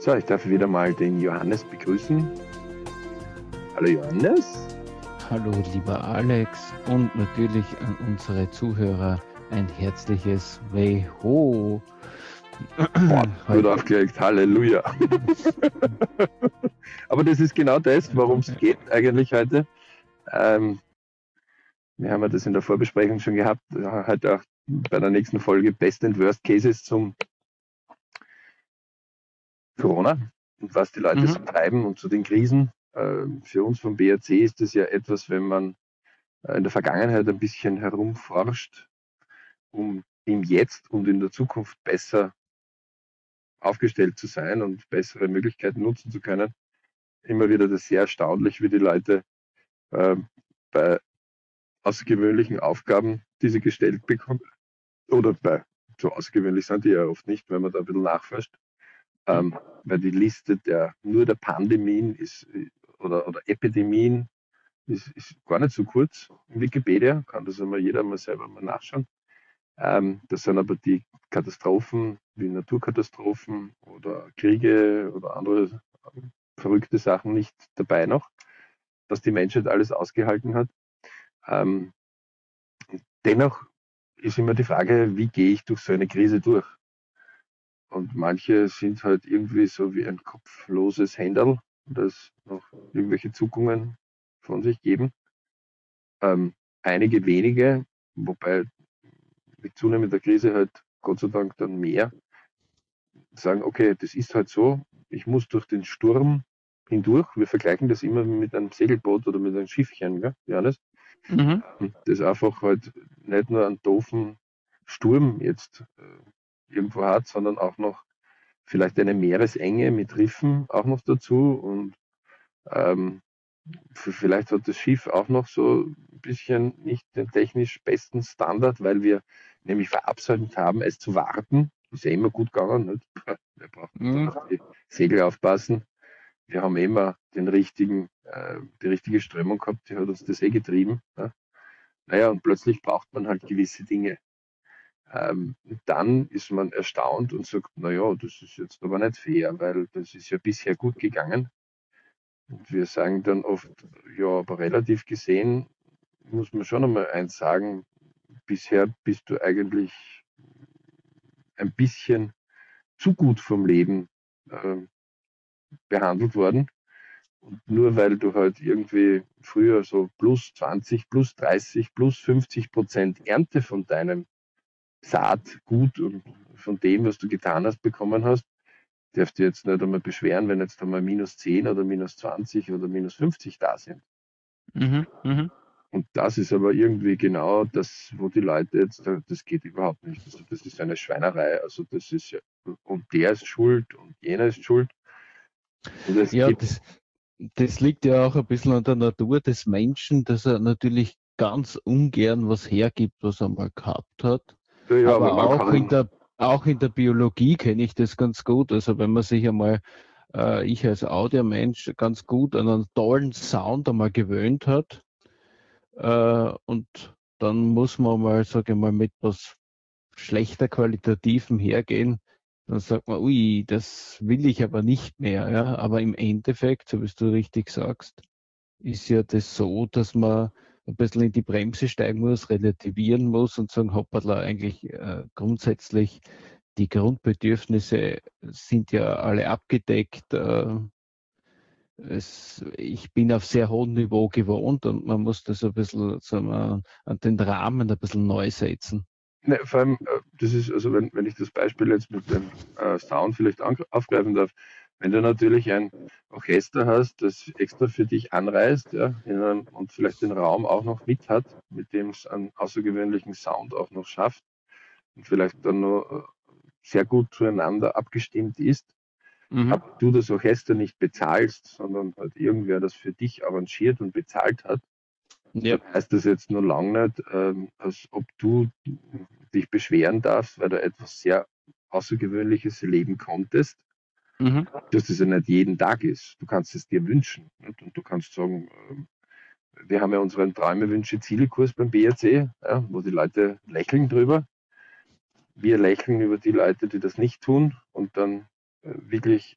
So, ich darf wieder mal den Johannes begrüßen. Hallo Johannes. Hallo lieber Alex und natürlich an unsere Zuhörer ein herzliches Weho. Gut aufgelegt, Halleluja. Aber das ist genau das, worum es geht eigentlich heute. Ähm, wir haben ja das in der Vorbesprechung schon gehabt, heute auch bei der nächsten Folge Best and Worst Cases zum Corona und was die Leute mhm. so treiben und zu den Krisen. Äh, für uns vom BRC ist das ja etwas, wenn man äh, in der Vergangenheit ein bisschen herumforscht, um im Jetzt und in der Zukunft besser aufgestellt zu sein und bessere Möglichkeiten nutzen zu können. Immer wieder das sehr erstaunlich, wie die Leute äh, bei außergewöhnlichen Aufgaben, die sie gestellt bekommen, oder bei so außergewöhnlich sind die ja oft nicht, wenn man da ein bisschen nachforscht, ähm, weil die Liste der nur der Pandemien ist oder, oder Epidemien ist, ist gar nicht so kurz in Wikipedia, kann das einmal jeder mal selber mal nachschauen. Ähm, das sind aber die Katastrophen wie Naturkatastrophen oder Kriege oder andere ähm, verrückte Sachen nicht dabei noch, was die Menschheit alles ausgehalten hat. Ähm, dennoch ist immer die Frage, wie gehe ich durch so eine Krise durch? Und manche sind halt irgendwie so wie ein kopfloses Händel, das noch irgendwelche Zuckungen von sich geben. Ähm, einige wenige, wobei mit zunehmender Krise halt Gott sei Dank dann mehr, sagen, okay, das ist halt so, ich muss durch den Sturm hindurch. Wir vergleichen das immer mit einem Segelboot oder mit einem Schiffchen, gell, Johannes? Mhm. Das einfach halt nicht nur einen doofen Sturm jetzt äh, irgendwo hat, sondern auch noch vielleicht eine Meeresenge mit Riffen auch noch dazu und ähm, vielleicht hat das Schiff auch noch so ein bisschen nicht den technisch besten Standard, weil wir nämlich verabsäumt haben, es zu warten. Ist ja immer gut gegangen. Nicht? Wir brauchen mhm. auf die Segel aufpassen. Wir haben immer den richtigen, äh, die richtige Strömung gehabt, die hat uns das eh getrieben. Ja? Naja, und plötzlich braucht man halt gewisse Dinge. Ähm, dann ist man erstaunt und sagt, naja, das ist jetzt aber nicht fair, weil das ist ja bisher gut gegangen. Und wir sagen dann oft, ja, aber relativ gesehen muss man schon einmal eins sagen, bisher bist du eigentlich ein bisschen zu gut vom Leben äh, behandelt worden. Und nur weil du halt irgendwie früher so plus 20, plus 30, plus 50 Prozent Ernte von deinem Saatgut und von dem, was du getan hast, bekommen hast, darfst du jetzt nicht einmal beschweren, wenn jetzt einmal minus 10 oder minus 20 oder minus 50 da sind. Mhm, mh. Und das ist aber irgendwie genau das, wo die Leute jetzt, das geht überhaupt nicht. Also das ist eine Schweinerei. Also das ist ja, und der ist schuld und jener ist schuld. ja, das, das liegt ja auch ein bisschen an der Natur des Menschen, dass er natürlich ganz ungern was hergibt, was er mal gehabt hat. Ja, aber auch, in der, auch in der Biologie kenne ich das ganz gut. Also wenn man sich einmal, äh, ich als Audiomensch, ganz gut an einen tollen Sound einmal gewöhnt hat, äh, und dann muss man mal, sage ich mal, mit was schlechter qualitativen hergehen. Dann sagt man, ui, das will ich aber nicht mehr. Ja? Aber im Endeffekt, so wie du richtig sagst, ist ja das so, dass man ein bisschen in die Bremse steigen muss, relativieren muss und sagen, hoppala, eigentlich äh, grundsätzlich die Grundbedürfnisse sind ja alle abgedeckt. Äh, es, ich bin auf sehr hohem Niveau gewohnt und man muss das ein bisschen sagen wir, an den Rahmen ein bisschen neu setzen. Ne, vor allem, äh, das ist, also wenn, wenn ich das Beispiel jetzt mit dem äh, Sound vielleicht aufgreifen darf, wenn du natürlich ein Orchester hast, das extra für dich anreist ja, einem, und vielleicht den Raum auch noch mit hat, mit dem es einen außergewöhnlichen Sound auch noch schafft und vielleicht dann nur äh, sehr gut zueinander abgestimmt ist, mhm. aber du das Orchester nicht bezahlst, sondern halt irgendwer das für dich arrangiert und bezahlt hat, ja. dann heißt das jetzt nur lange nicht, ähm, als ob du dich beschweren darfst, weil du etwas sehr Außergewöhnliches erleben konntest. Mhm. Dass das ja nicht jeden Tag ist. Du kannst es dir wünschen. Nicht? Und du kannst sagen, ähm, wir haben ja unseren Träume, Wünsche, Ziele-Kurs beim BRC, ja, wo die Leute lächeln drüber. Wir lächeln über die Leute, die das nicht tun und dann äh, wirklich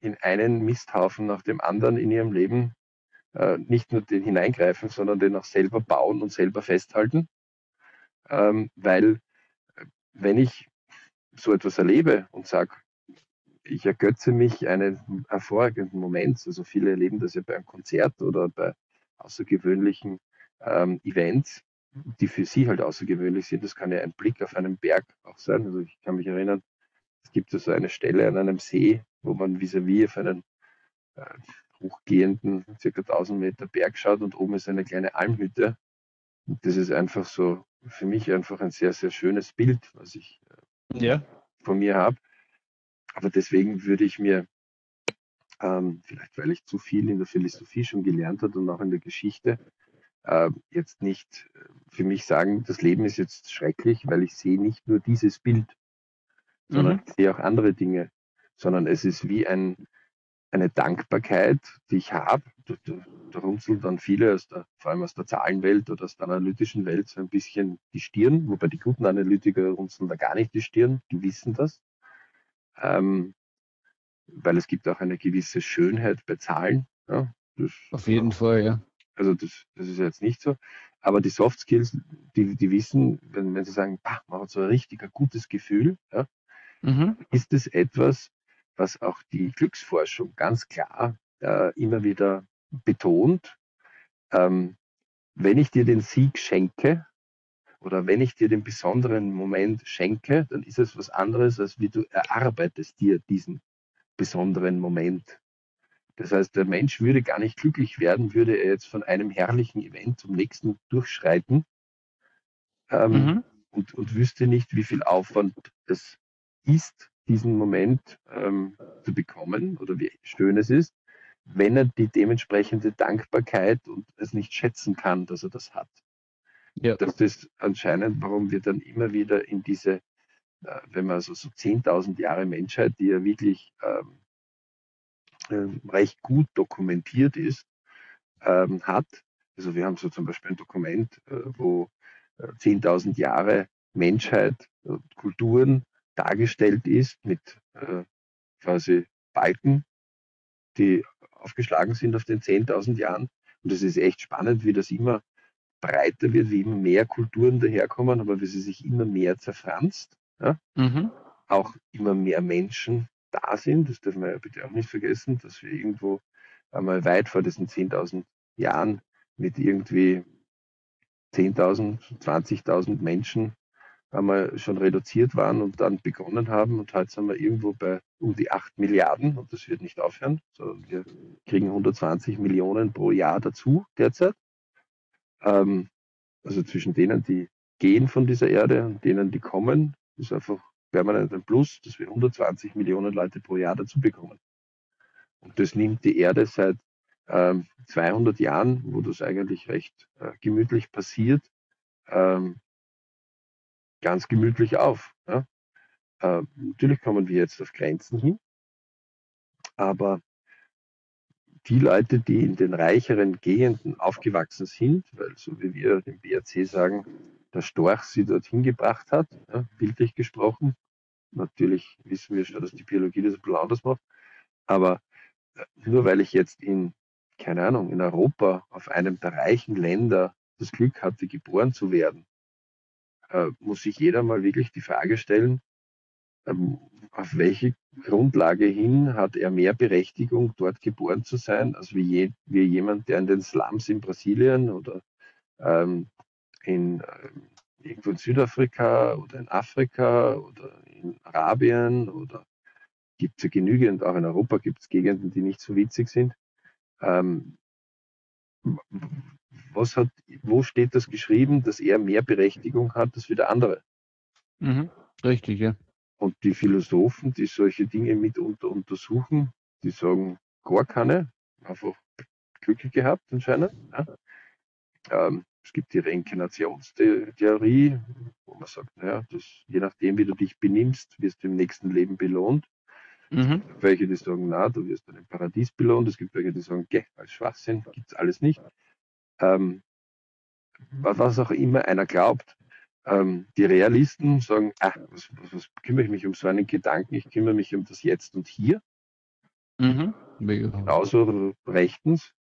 in einen Misthaufen nach dem anderen in ihrem Leben äh, nicht nur den hineingreifen, sondern den auch selber bauen und selber festhalten. Ähm, weil äh, wenn ich so etwas erlebe und sage, ich ergötze mich einen hervorragenden Moment, also viele erleben das ja bei einem Konzert oder bei außergewöhnlichen ähm, Events, die für sie halt außergewöhnlich sind. Das kann ja ein Blick auf einen Berg auch sein. Also ich kann mich erinnern, es gibt so eine Stelle an einem See, wo man vis-à-vis -vis auf einen äh, hochgehenden, circa 1000 Meter Berg schaut und oben ist eine kleine Almhütte. Und das ist einfach so für mich einfach ein sehr, sehr schönes Bild, was ich äh, ja. von mir habe. Aber deswegen würde ich mir, ähm, vielleicht weil ich zu viel in der Philosophie schon gelernt habe und auch in der Geschichte, äh, jetzt nicht äh, für mich sagen, das Leben ist jetzt schrecklich, weil ich sehe nicht nur dieses Bild, sondern mhm. ich sehe auch andere Dinge, sondern es ist wie ein, eine Dankbarkeit, die ich habe. Da, da, da runzeln dann viele, aus der, vor allem aus der Zahlenwelt oder aus der analytischen Welt, so ein bisschen die Stirn, wobei die guten Analytiker runzeln da gar nicht die Stirn, die wissen das. Ähm, weil es gibt auch eine gewisse Schönheit bei Zahlen. Ja, das, Auf jeden Fall, ja. Also das, das ist jetzt nicht so. Aber die Soft Skills, die, die wissen, wenn, wenn sie sagen, ah, man hat so ein richtig ein gutes Gefühl, ja, mhm. ist es etwas, was auch die Glücksforschung ganz klar äh, immer wieder betont. Ähm, wenn ich dir den Sieg schenke oder wenn ich dir den besonderen Moment schenke, dann ist es was anderes, als wie du erarbeitest dir diesen besonderen Moment. Das heißt, der Mensch würde gar nicht glücklich werden, würde er jetzt von einem herrlichen Event zum nächsten durchschreiten ähm, mhm. und, und wüsste nicht, wie viel Aufwand es ist, diesen Moment ähm, zu bekommen oder wie schön es ist, wenn er die dementsprechende Dankbarkeit und es nicht schätzen kann, dass er das hat. Ja. Das ist anscheinend, warum wir dann immer wieder in diese, äh, wenn man also so 10.000 Jahre Menschheit, die ja wirklich ähm, ähm, recht gut dokumentiert ist, ähm, hat. Also wir haben so zum Beispiel ein Dokument, äh, wo äh, 10.000 Jahre Menschheit, und Kulturen dargestellt ist mit äh, quasi Balken, die aufgeschlagen sind auf den 10.000 Jahren. Und es ist echt spannend, wie das immer breiter wird, wie immer mehr Kulturen daherkommen, aber wie sie sich immer mehr zerfranst. Ja? Mhm. Auch immer mehr Menschen da sind. Das dürfen wir ja bitte auch nicht vergessen, dass wir irgendwo einmal weit vor diesen 10.000 Jahren mit irgendwie 10.000, 20.000 Menschen einmal schon reduziert waren und dann begonnen haben. Und heute sind wir irgendwo bei um die 8 Milliarden und das wird nicht aufhören, sondern wir kriegen 120 Millionen pro Jahr dazu derzeit. Ähm, also zwischen denen, die gehen von dieser Erde und denen, die kommen, ist einfach permanent ein Plus, dass wir 120 Millionen Leute pro Jahr dazu bekommen. Und das nimmt die Erde seit ähm, 200 Jahren, wo das eigentlich recht äh, gemütlich passiert, ähm, ganz gemütlich auf. Ja? Äh, natürlich kommen wir jetzt auf Grenzen hin, aber die Leute, die in den reicheren Gegenden aufgewachsen sind, weil so wie wir im BRC sagen, der Storch sie dorthin gebracht hat, ja, bildlich gesprochen. Natürlich wissen wir schon, dass die Biologie das ein bisschen anders macht. Aber äh, nur weil ich jetzt in, keine Ahnung, in Europa auf einem der reichen Länder das Glück hatte, geboren zu werden, äh, muss sich jeder mal wirklich die Frage stellen, ähm, auf welche Grundlage hin hat er mehr Berechtigung, dort geboren zu sein, als wie, je, wie jemand, der in den Slums in Brasilien oder ähm, in, äh, irgendwo in Südafrika oder in Afrika oder in Arabien oder gibt es ja genügend, auch in Europa gibt es Gegenden, die nicht so witzig sind. Ähm, was hat, wo steht das geschrieben, dass er mehr Berechtigung hat als wie der andere? Mhm, richtig, ja. Und die Philosophen, die solche Dinge mitunter untersuchen, die sagen, gar keine, einfach Glück gehabt anscheinend. Ja. Ähm, es gibt die Reinkarnationstheorie, wo man sagt, naja, das, je nachdem, wie du dich benimmst, wirst du im nächsten Leben belohnt. Mhm. Welche, die sagen, na, du wirst dann im Paradies belohnt. Es gibt welche, die sagen, geh, als Schwachsinn, gibt es alles nicht. Ähm, was auch immer einer glaubt, Ähm, die Realisten sagen, ach, was, was, was, kümmere ich mich um so einen Gedanken, ich kümmere mich um das Jetzt und Hier. Mhm. Genauso rechtens.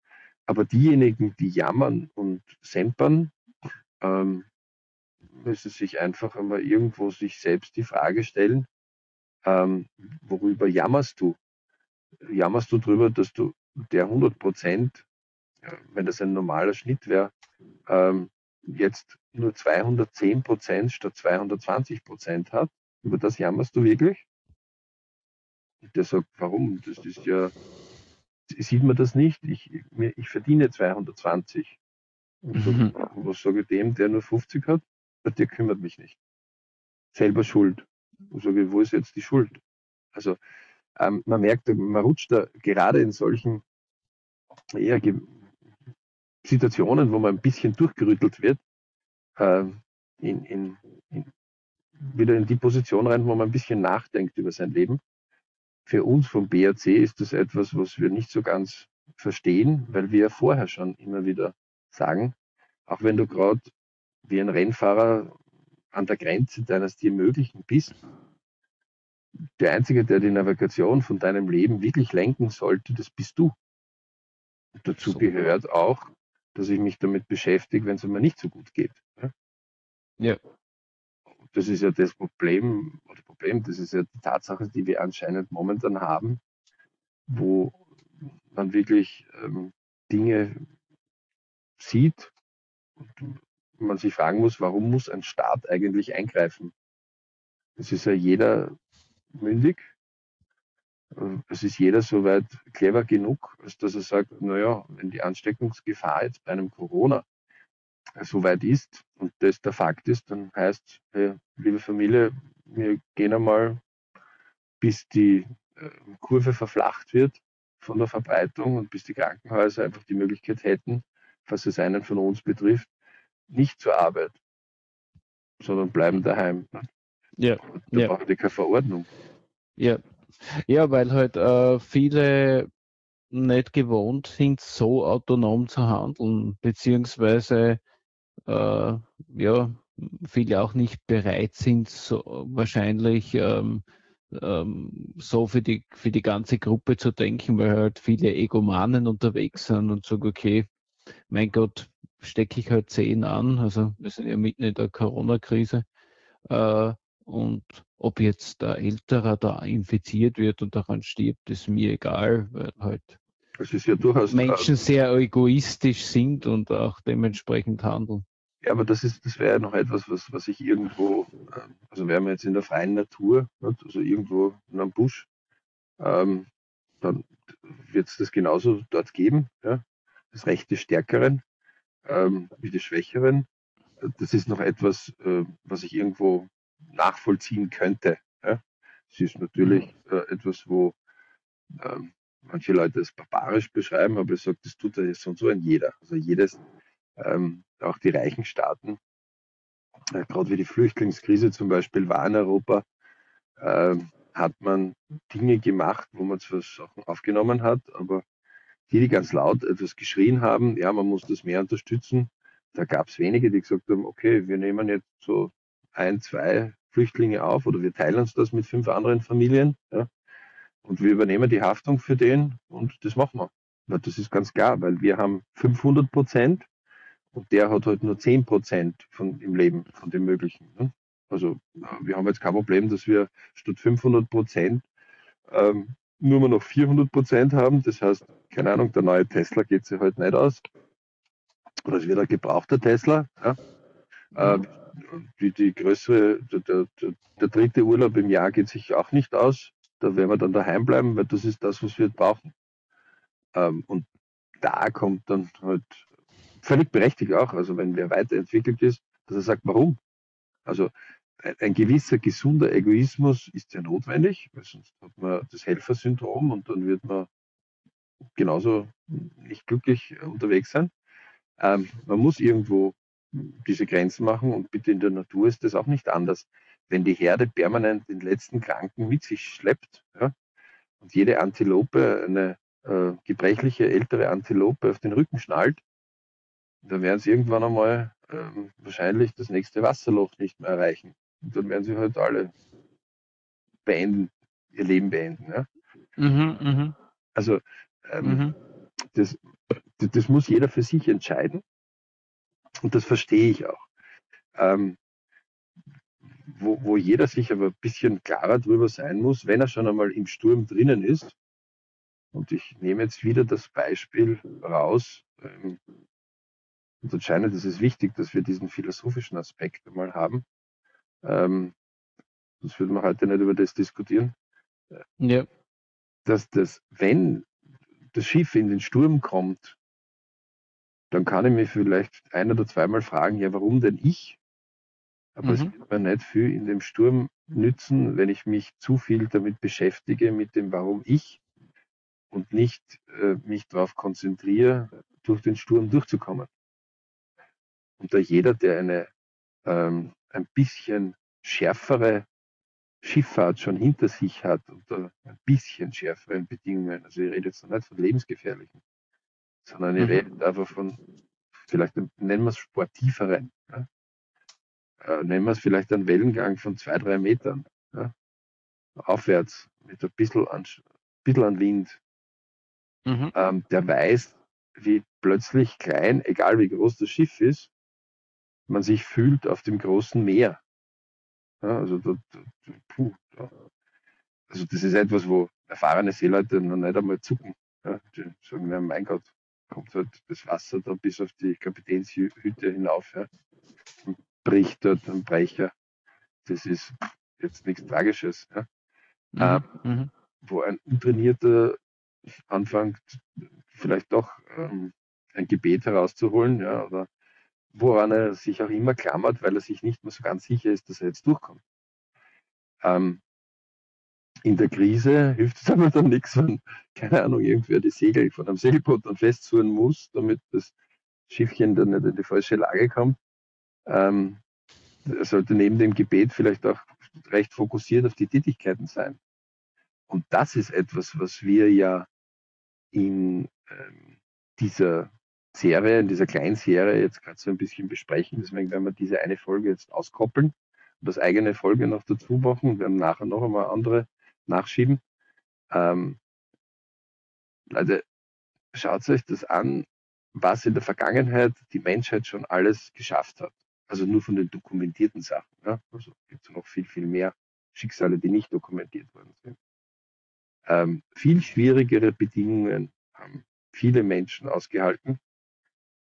Aber diejenigen, die jammern und sempern, ähm, müssen sich einfach einmal irgendwo sich selbst die Frage stellen, ähm, worüber jammerst du? Jammerst du darüber, dass du der 100 Prozent, wenn das ein normaler Schnitt wäre, ähm, jetzt nur 210 Prozent statt 220 Prozent hat? Über das jammerst du wirklich? Und der sagt, warum? Das ist ja, sieht man das nicht? Ich, mir, ich verdiene 220. Und so, mhm. was sage ich dem, der nur 50 hat? Der kümmert mich nicht. Selber schuld. Und sage ich, wo ist jetzt die Schuld? Also ähm, man merkt, man rutscht da gerade in solchen eher Situationen, wo man ein bisschen durchgerüttelt wird, äh, in, in, in, wieder in die Position rein, wo man ein bisschen nachdenkt über sein Leben. Für uns vom BRC ist das etwas, was wir nicht so ganz verstehen, weil wir ja vorher schon immer wieder sagen, auch wenn du gerade wie ein Rennfahrer an der Grenze deines dir Möglichen bist, der Einzige, der die Navigation von deinem Leben wirklich lenken sollte, das bist du. Dazu so. gehört auch, dass ich mich damit beschäftige, wenn es mir nicht so gut geht. Ja. Das ist ja das Problem, oder Problem, das ist ja die Tatsache, die wir anscheinend momentan haben, wo man wirklich ähm, Dinge sieht und man sich fragen muss, warum muss ein Staat eigentlich eingreifen? Es ist ja jeder mündig. Es ist jeder soweit clever genug, als dass er sagt, naja, wenn die Ansteckungsgefahr jetzt bei einem Corona soweit ist und das der Fakt ist, dann heißt, hey, liebe Familie, wir gehen einmal, bis die äh, Kurve verflacht wird von der Verbreitung und bis die Krankenhäuser einfach die Möglichkeit hätten, was es einen von uns betrifft, nicht zur Arbeit, sondern bleiben daheim. Ja. Da ja. brauchen die keine Verordnung. Ja. Ja, weil halt äh, viele nicht gewohnt sind, so autonom zu handeln, beziehungsweise äh, ja, viele auch nicht bereit sind, so wahrscheinlich ähm, ähm, so für die, für die ganze Gruppe zu denken, weil halt viele Egomanen unterwegs sind und sagen, okay, mein Gott, stecke ich halt zehn an, also wir sind ja mitten in der Corona-Krise, äh, und ob jetzt der Ältere da infiziert wird und daran stirbt, ist mir egal, weil halt ja Menschen sehr egoistisch sind und auch dementsprechend handeln. Ja, aber das ist, das wäre noch etwas, was, was ich irgendwo, ähm, also wären wir jetzt in der freien Natur, also irgendwo in einem Busch, ähm, dann wird es das genauso dort geben, ja? das Recht des Stärkeren ähm, wie des Schwächeren. Das ist noch etwas, äh, was ich irgendwo nachvollziehen könnte. Ja? Es ist natürlich mhm. äh, etwas, wo ähm, manche Leute es barbarisch beschreiben, aber ich sage, das tut ja so und so ein jeder. Also jedes, ähm, auch die reichen Staaten, äh, gerade wie die Flüchtlingskrise zum Beispiel war in Europa, äh, hat man Dinge gemacht, wo man zwar Sachen aufgenommen hat, aber die, die ganz laut etwas geschrien haben, ja, man muss das mehr unterstützen, da gab es wenige, die gesagt haben, okay, wir nehmen jetzt so ein, zwei Flüchtlinge auf oder wir teilen uns das mit fünf anderen Familien ja, und wir übernehmen die Haftung für den und das machen wir. Ja, das ist ganz klar, weil wir haben 500 Prozent und der hat halt nur 10 Prozent von, im Leben von dem Möglichen. Ne? Also wir haben jetzt kein Problem, dass wir statt 500 Prozent ähm, nur noch 400 Prozent haben. Das heißt, keine Ahnung, der neue Tesla geht sich halt nicht aus. Oder es wird ein gebrauchter Tesla. Ja? Äh, die, die größere, der, der, der, dritte Urlaub im Jahr geht sich auch nicht aus. Da werden wir dann daheim bleiben, weil das ist das, was wir brauchen. Ähm, und da kommt dann halt völlig berechtigt auch, also wenn wer weiterentwickelt ist, dass er sagt, warum? Also ein, gewisser gesunder Egoismus ist ja notwendig, weil sonst hat man das Helfersyndrom und dann wird man genauso nicht glücklich unterwegs sein. Ähm, man muss irgendwo diese Grenzen machen und bitte in der Natur ist das auch nicht anders. Wenn die Herde permanent den letzten Kranken mit sich schleppt ja, und jede Antilope, eine äh, gebrechliche ältere Antilope auf den Rücken schnallt, dann werden sie irgendwann einmal ähm, wahrscheinlich das nächste Wasserloch nicht mehr erreichen. Und dann werden sie halt alle beenden, ihr Leben beenden. Ja? Mhm, mh. Also ähm, mhm. das, das, das, muss jeder für sich entscheiden. Und das verstehe ich auch. Ähm, wo, wo jeder sich aber ein bisschen klarer drüber sein muss, wenn er schon einmal im Sturm drinnen ist. Und ich nehme jetzt wieder das Beispiel raus. Ähm, und anscheinend ist es wichtig, dass wir diesen philosophischen Aspekt einmal haben. Ähm, sonst würden wir heute nicht über das diskutieren. Ja. Dass das, wenn das Schiff in den Sturm kommt, dann kann ich mich vielleicht ein oder zweimal fragen, ja, warum denn ich? Aber mhm. es wird mir nicht viel in dem Sturm nützen, wenn ich mich zu viel damit beschäftige, mit dem Warum ich und nicht äh, mich darauf konzentriere, durch den Sturm durchzukommen. Und da jeder, der eine ähm, ein bisschen schärfere Schifffahrt schon hinter sich hat, unter ein bisschen schärferen Bedingungen, also ich rede jetzt noch nicht von lebensgefährlichen, sondern ich mhm. rede einfach von vielleicht nennen wir es sportiveren. Ja? Äh, nennen wir es vielleicht einen Wellengang von zwei, drei Metern. Ja? Aufwärts mit ein bisschen an, bisschen an Wind. Mhm. Ähm, der weiß, wie plötzlich klein, egal wie groß das Schiff ist, man sich fühlt auf dem großen Meer. Ja, also, da, da, puh, da. also das ist etwas, wo erfahrene Seeleute noch nicht einmal zucken. Ja, die sagen, mein Gott, kommt halt das Wasser da bis auf die Kapitänshütte hinauf ja, und bricht dort ein Brecher. Das ist jetzt nichts Tragisches. Ja. Mhm. Ähm, mhm. Wo ein untrainierter anfängt, vielleicht doch ähm, ein Gebet herauszuholen, ja, oder woran er sich auch immer klammert, weil er sich nicht mehr so ganz sicher ist, dass er jetzt durchkommt. Ähm, in der Krise hilft es aber dann nichts, wenn, keine Ahnung, irgendwer die Segel von einem Segelboot dann festzurren muss, damit das Schiffchen dann nicht in die falsche Lage kommt. Ähm, sollte neben dem Gebet vielleicht auch recht fokussiert auf die Tätigkeiten sein. Und das ist etwas, was wir ja in ähm, dieser Serie, in dieser kleinen Serie jetzt gerade so ein bisschen besprechen. Deswegen werden wir diese eine Folge jetzt auskoppeln und das eigene Folge noch dazu machen und werden nachher noch einmal andere nachschieben. Ähm, Leute, schaut euch das an, was in der Vergangenheit die Menschheit schon alles geschafft hat. Also nur von den dokumentierten Sachen. Ja? Also gibt es noch viel, viel mehr Schicksale, die nicht dokumentiert worden sind. Ähm, viel schwierigere Bedingungen haben viele Menschen ausgehalten.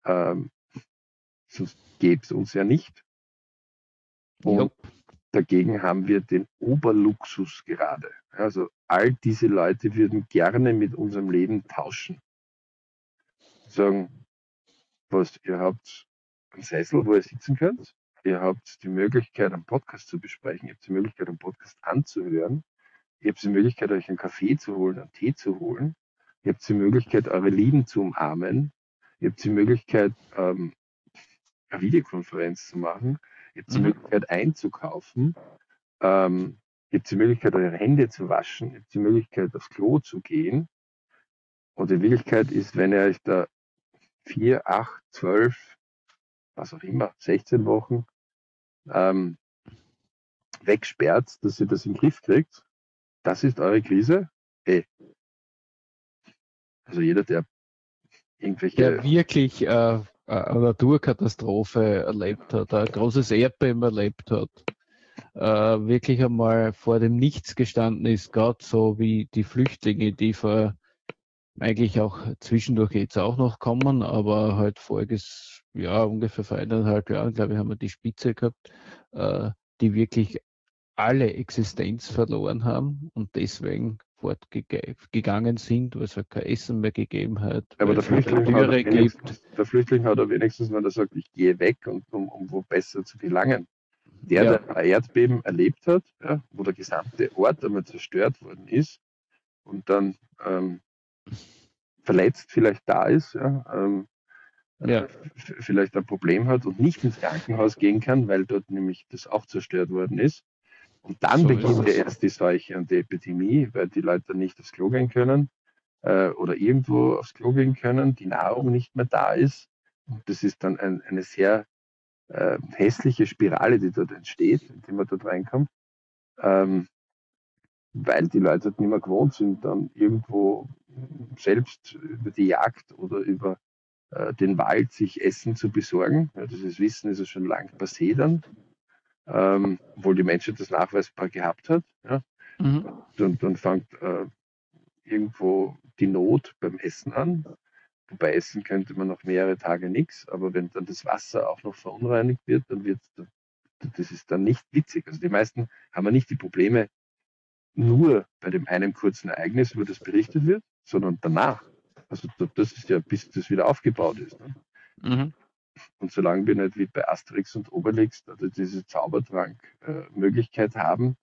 Ähm, sonst gäbe es uns ja nicht. Und jo. Dagegen haben wir den Oberluxus gerade. Also all diese Leute würden gerne mit unserem Leben tauschen. Sagen, was, ihr habt einen Sessel, wo ihr sitzen könnt. Ihr habt die Möglichkeit, einen Podcast zu besprechen. Ihr habt die Möglichkeit, einen Podcast anzuhören. Ihr habt die Möglichkeit, euch einen Kaffee zu holen, einen Tee zu holen. Ihr habt die Möglichkeit, eure Lieben zu umarmen. Ihr habt die Möglichkeit, ähm, eine Videokonferenz zu machen. Ihr habt die mhm. Möglichkeit einzukaufen. Ähm, ihr habt die Möglichkeit, eure Hände zu waschen. Ihr habt die Möglichkeit, aufs Klo zu gehen. Und die Wirklichkeit ist, wenn ihr euch da vier, acht, zwölf, was auch immer, 16 Wochen ähm, wegsperrt, dass ihr das in den Griff kriegt, das ist eure Krise. Ey. Also jeder, der irgendwelche. Der wirklich äh, eine Naturkatastrophe erlebt hat, ein großes Erdbeben erlebt hat, äh, wirklich einmal vor dem Nichts gestanden ist, gerade so wie die Flüchtlinge, die vor eigentlich auch zwischendurch jetzt auch noch kommen, aber halt voriges Jahr, ungefähr vor eineinhalb Jahren, glaube ich, haben wir die Spitze gehabt, äh, die wirklich alle Existenz verloren haben und deswegen fortgegangen sind, weil es halt kein Essen mehr gegeben hat. Aber der Flüchtling, hat der Flüchtling hat er wenigstens, wenn er sagt, ich gehe weg, und, um, um wo besser zu gelangen. Der, ja. der ein Erdbeben erlebt hat, ja, wo der gesamte Ort einmal zerstört worden ist und dann ähm, verletzt vielleicht da ist, ja, ähm, ja. vielleicht ein Problem hat und nicht ins Krankenhaus gehen kann, weil dort nämlich das auch zerstört worden ist und dann so beginnt ja erst die Seuche und die Epidemie, weil die Leute nicht aufs Klo gehen können äh, oder irgendwo aufs Klo gehen können, die Nahrung nicht mehr da ist. Und das ist dann ein, eine sehr äh, hässliche Spirale, die dort entsteht, indem man dort reinkommt, ähm, weil die Leute nicht mehr gewohnt sind, dann irgendwo selbst über die Jagd oder über äh, den Wald sich Essen zu besorgen. Ja, dieses Wissen ist ja schon lang passé dann, ähm, obwohl die Menschheit das nachweisbar gehabt hat. Ja. Mhm. Und dann fängt äh, irgendwo die Not beim Essen an. Wobei essen könnte man noch mehrere Tage nichts, aber wenn dann das Wasser auch noch verunreinigt wird, dann wird das ist dann nicht witzig. Also die meisten haben ja nicht die Probleme nur bei dem einen kurzen Ereignis, über das berichtet wird, sondern danach. Also das ist ja, bis das wieder aufgebaut ist. Ne? Mhm. Und solange wir nicht wie bei Asterix und Obelix also diese Zaubertrank-Möglichkeit äh, haben,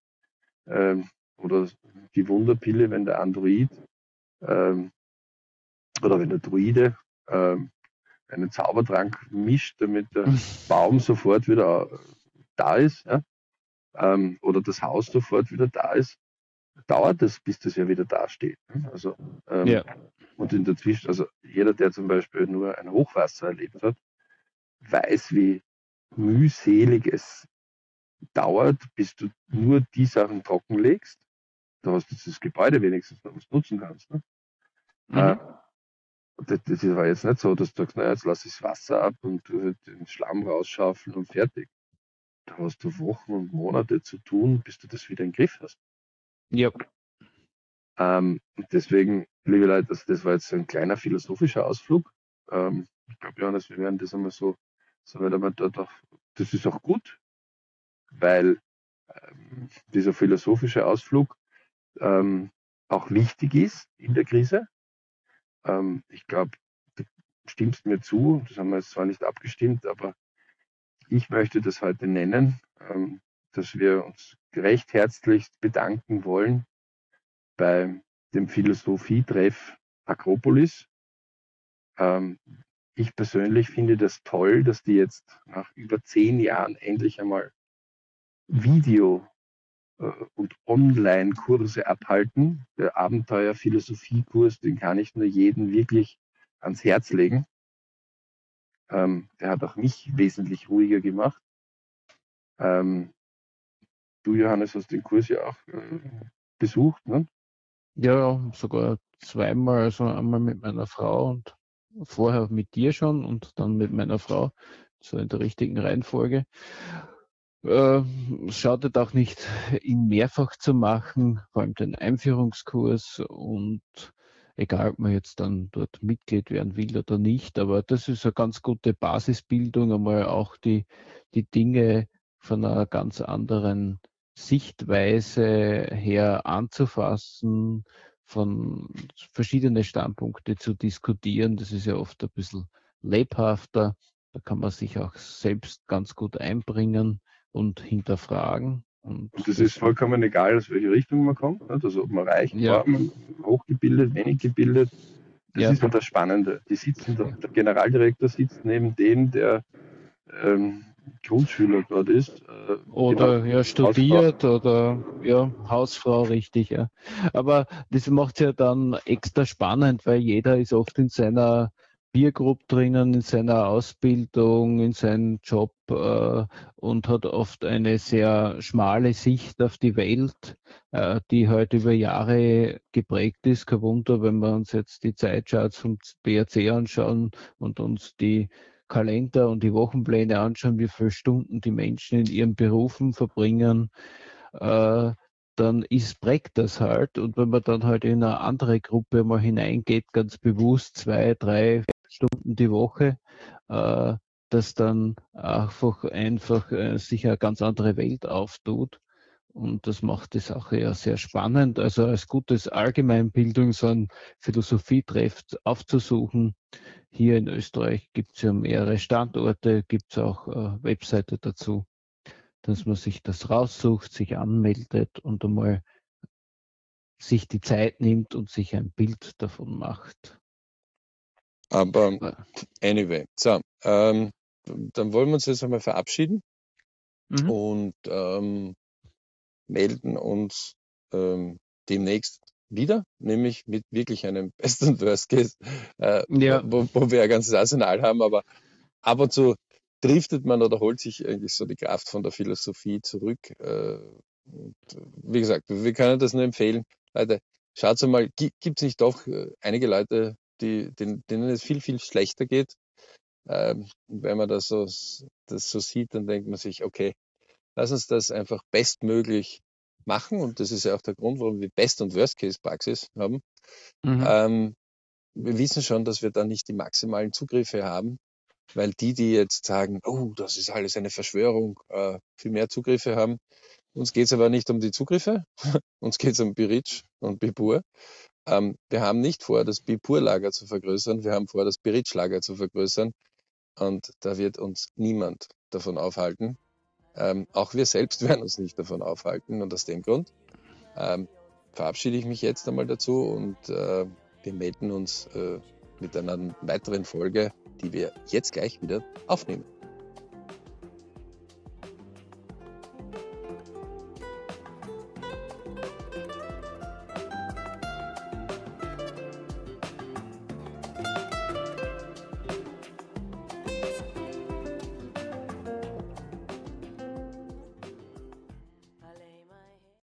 ähm, oder die Wunderpille, wenn der Android ähm, oder wenn der Druide ähm, einen Zaubertrank mischt, damit der Baum sofort wieder äh, da ist, ja? ähm, oder das Haus sofort wieder da ist, dauert es, bis das ja wieder dasteht. Ne? Also, ähm, ja. Und in der Zwischen, also jeder, der zum Beispiel nur ein Hochwasser erlebt hat, weiß, wie mühselig es dauert, bis du nur die Sachen trocken legst. Da hast du das Gebäude wenigstens noch was nutzen kannst. Ne? Mhm. Äh, das, das, war jetzt nicht so, dass du sagst, naja, jetzt lass ich das Wasser ab und den Schlamm rausschaufeln und fertig. Da hast du Wochen und Monate zu tun, bis du das wieder in den Griff hast. Ja. Ähm, deswegen, liebe Leute, das, das war jetzt ein kleiner philosophischer Ausflug. Ähm, ich glaube, Johannes, wir werden das einmal so, so weit einmal dort auch, das ist auch gut, weil ähm, dieser philosophische Ausflug ähm, auch wichtig ist in der Krise. Ähm, ich glaube, du stimmst mir zu, das haben wir jetzt zwar nicht abgestimmt, aber ich möchte das heute nennen, ähm, dass wir uns recht herzlich bedanken wollen bei dem Philosophietreff Akropolis. Ähm, ich persönlich finde das toll, dass die jetzt nach über zehn Jahren endlich einmal Video äh, und Online-Kurse abhalten. Der Abenteuer-Philosophie-Kurs, den kann ich nur jedem wirklich ans Herz legen. Ähm, der hat auch mich wesentlich ruhiger gemacht. Ähm, du, Johannes, hast den Kurs ja auch äh, besucht, ne? Ja, sogar zweimal, also einmal mit meiner Frau und vorher mit dir schon und dann mit meiner Frau, so in der richtigen Reihenfolge. Äh, schadet auch nicht, ihn mehrfach zu machen, vor allem den Einführungskurs und egal ob man jetzt dann dort Mitglied werden will oder nicht, aber das ist eine ganz gute Basisbildung, einmal auch die, die Dinge von einer ganz anderen Sichtweise her anzufassen, von verschiedene Standpunkte zu diskutieren. Das ist ja oft ein bisschen lebhafter. Da kann man sich auch selbst ganz gut einbringen und hinterfragen. Und, und das, ist vollkommen egal, aus welche Richtung man kommt. Also ob man reich, ja. hochgebildet, wenig gebildet. Das ja. ist ja das Spannende. Die sitzen, der, der, Generaldirektor sitzt neben dem, der ähm, Grundschüler dort ist. Äh, oder genau, ja, studiert Hausfrau. oder ja, Hausfrau, richtig, ja. Aber das macht es ja dann extra spannend, weil jeder ist oft in seiner Biergruppe drinnen in seiner Ausbildung, in seinem Job äh, und hat oft eine sehr schmale Sicht auf die Welt, äh, die halt über Jahre geprägt ist. Kein Wunder, wenn wir uns jetzt die Zeitcharts vom BRC anschauen und uns die Kalender und die Wochenpläne anschauen, wie viele Stunden die Menschen in ihren Berufen verbringen. Äh, dann ist, prägt das halt. Und wenn man dann halt in eine andere Gruppe mal hineingeht, ganz bewusst zwei, drei, Stunden die Woche, äh, dass dann einfach einfach äh, sich eine ganz andere Welt auftut. Und das macht die Sache ja sehr spannend. Also als gutes Allgemeinbildung so ein Philosophietreff aufzusuchen. Hier in Österreich gibt es ja mehrere Standorte, gibt es auch äh, Webseite dazu, dass man sich das raussucht, sich anmeldet und einmal sich die Zeit nimmt und sich ein Bild davon macht. Aber anyway, so, ähm, dann wollen wir uns jetzt einmal verabschieden mhm. und ähm, melden uns ähm, demnächst wieder, nämlich mit wirklich einem besten Worst Case, äh, ja. wo, wo, wir ein ganzes Arsenal haben, aber ab und zu driftet man oder holt sich eigentlich so die Kraft von der Philosophie zurück. Äh, und wie gesagt, wir können das nur empfehlen. Leute, schaut mal, gibt es nicht doch äh, einige Leute, die, denen, denen es viel, viel schlechter geht? Ähm, wenn man das so, das so sieht, dann denkt man sich, okay, lass uns das einfach bestmöglich machen. Und das ist ja auch der Grund, warum wir Best- und Worst-Case-Praxis haben. Mhm. Ähm, wir wissen schon, dass wir da nicht die maximalen Zugriffe haben, weil die, die jetzt sagen, oh, das ist alles eine Verschwörung, äh, viel mehr Zugriffe haben. Uns geht es aber nicht um die Zugriffe, uns geht es um Biritsch und Bipur. Ähm, wir haben nicht vor, das Bipur-Lager zu vergrößern, wir haben vor, das Biritsch-Lager zu vergrößern. Und da wird uns niemand davon aufhalten. Ähm, auch wir selbst werden uns nicht davon aufhalten. Und aus dem Grund ähm, verabschiede ich mich jetzt einmal dazu und äh, wir melden uns äh, mit einer weiteren Folge, die wir jetzt gleich wieder aufnehmen.